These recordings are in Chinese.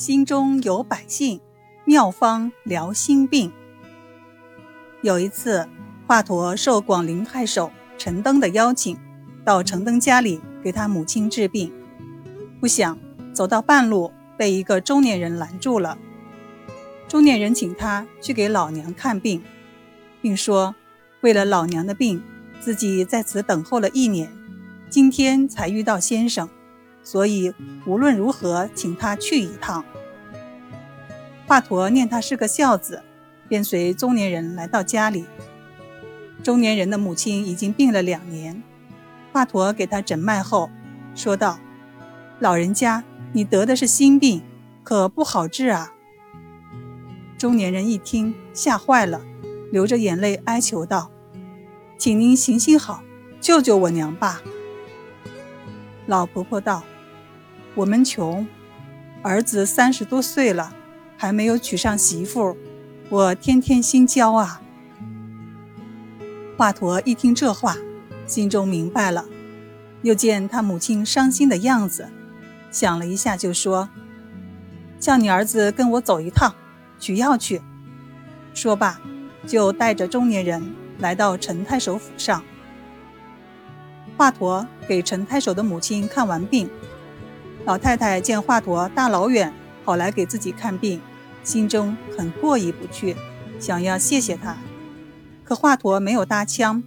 心中有百姓，妙方疗心病。有一次，华佗受广陵太守陈登的邀请，到陈登家里给他母亲治病。不想走到半路，被一个中年人拦住了。中年人请他去给老娘看病，并说，为了老娘的病，自己在此等候了一年，今天才遇到先生。所以无论如何，请他去一趟。华佗念他是个孝子，便随中年人来到家里。中年人的母亲已经病了两年，华佗给他诊脉后，说道：“老人家，你得的是心病，可不好治啊。”中年人一听，吓坏了，流着眼泪哀求道：“请您行行好，救救我娘吧。”老婆婆道：“我们穷，儿子三十多岁了，还没有娶上媳妇，我天天心焦啊。”华佗一听这话，心中明白了，又见他母亲伤心的样子，想了一下，就说：“叫你儿子跟我走一趟，取药去。”说罢，就带着中年人来到陈太守府上。华佗给陈太守的母亲看完病，老太太见华佗大老远跑来给自己看病，心中很过意不去，想要谢谢他，可华佗没有搭腔，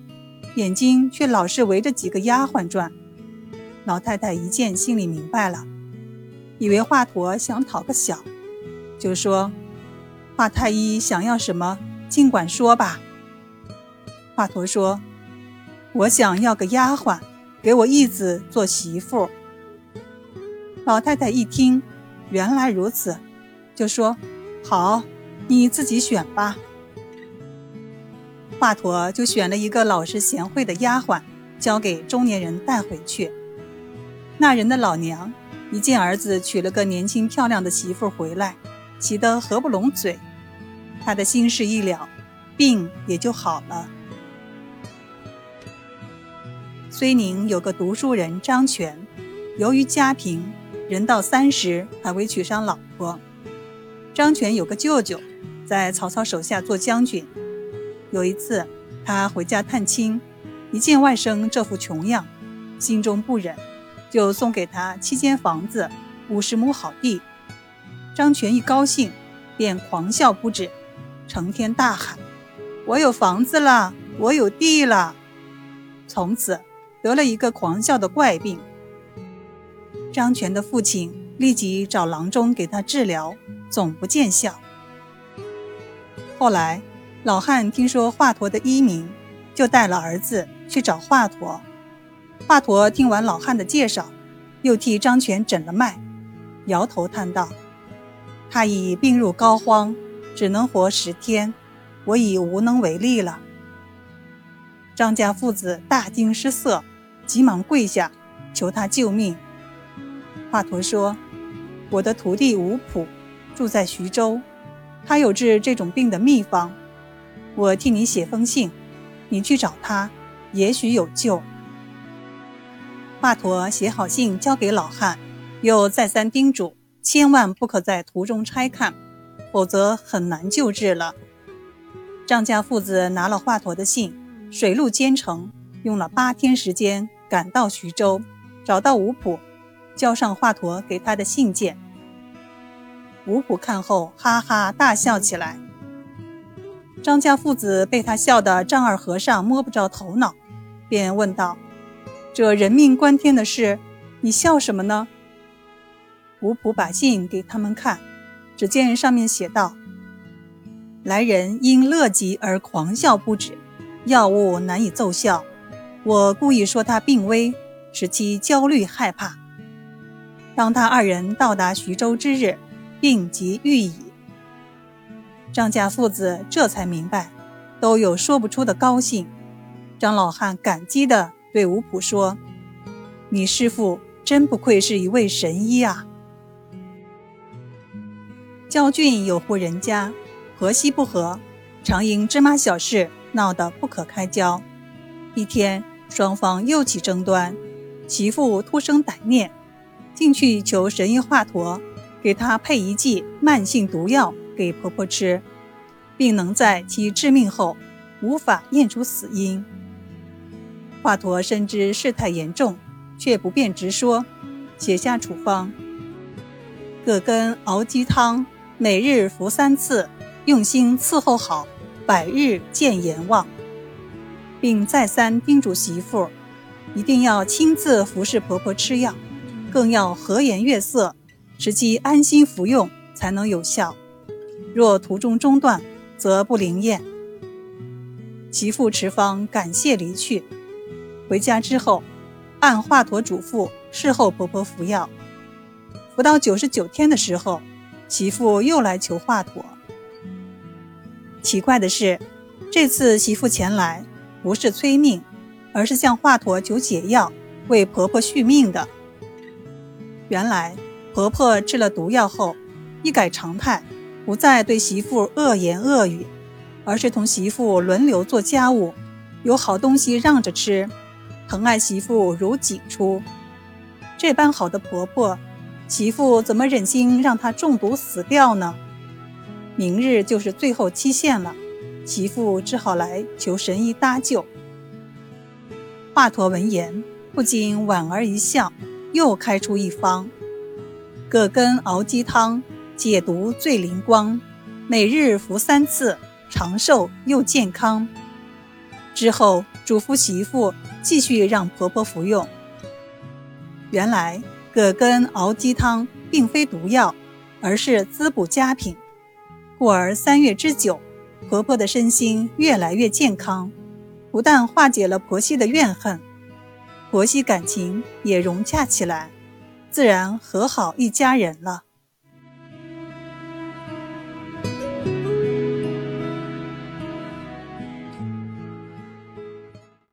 眼睛却老是围着几个丫鬟转。老太太一见，心里明白了，以为华佗想讨个小，就说：“华太医想要什么，尽管说吧。”华佗说。我想要个丫鬟，给我义子做媳妇。老太太一听，原来如此，就说：“好，你自己选吧。”华佗就选了一个老实贤惠的丫鬟，交给中年人带回去。那人的老娘一见儿子娶了个年轻漂亮的媳妇回来，气得合不拢嘴。他的心事一了，病也就好了。睢宁有个读书人张全，由于家贫，人到三十还未娶上老婆。张全有个舅舅，在曹操手下做将军。有一次，他回家探亲，一见外甥这副穷样，心中不忍，就送给他七间房子，五十亩好地。张全一高兴，便狂笑不止，成天大喊：“我有房子了，我有地了！”从此。得了一个狂笑的怪病，张全的父亲立即找郎中给他治疗，总不见效。后来老汉听说华佗的医名，就带了儿子去找华佗。华佗听完老汉的介绍，又替张全诊了脉，摇头叹道：“他已病入膏肓，只能活十天，我已无能为力了。”张家父子大惊失色。急忙跪下，求他救命。华佗说：“我的徒弟吴普住在徐州，他有治这种病的秘方，我替你写封信，你去找他，也许有救。”华佗写好信交给老汉，又再三叮嘱，千万不可在途中拆看，否则很难救治了。张家父子拿了华佗的信，水路兼程。用了八天时间赶到徐州，找到吴普，交上华佗给他的信件。吴普看后哈哈大笑起来。张家父子被他笑得丈二和尚摸不着头脑，便问道：“这人命关天的事，你笑什么呢？”吴普把信给他们看，只见上面写道：“来人因乐极而狂笑不止，药物难以奏效。”我故意说他病危，使其焦虑害怕。当他二人到达徐州之日，病即愈矣。张家父子这才明白，都有说不出的高兴。张老汉感激地对吴普说：“你师父真不愧是一位神医啊！”焦俊有户人家，婆媳不和，常因芝麻小事闹得不可开交。一天。双方又起争端，其父突生歹念，进去求神医华佗，给他配一剂慢性毒药给婆婆吃，并能在其致命后无法验出死因。华佗深知事态严重，却不便直说，写下处方：葛根熬鸡汤，每日服三次，用心伺候好，百日见阎王。并再三叮嘱媳妇，一定要亲自服侍婆婆吃药，更要和颜悦色，使其安心服用才能有效。若途中中断，则不灵验。媳妇持方感谢离去。回家之后，按华佗嘱咐侍候婆婆服药。不到九十九天的时候，媳妇又来求华佗。奇怪的是，这次媳妇前来。不是催命，而是向华佗求解药，为婆婆续命的。原来婆婆吃了毒药后，一改常态，不再对媳妇恶言恶语，而是同媳妇轮流做家务，有好东西让着吃，疼爱媳妇如己出。这般好的婆婆，媳妇怎么忍心让她中毒死掉呢？明日就是最后期限了。媳妇只好来求神医搭救。华佗闻言，不禁莞尔一笑，又开出一方：葛根熬鸡汤，解毒最灵光，每日服三次，长寿又健康。之后嘱咐媳妇继续让婆婆服用。原来葛根熬鸡汤并非毒药，而是滋补佳品，故而三月之久。婆婆的身心越来越健康，不但化解了婆媳的怨恨，婆媳感情也融洽起来，自然和好一家人了。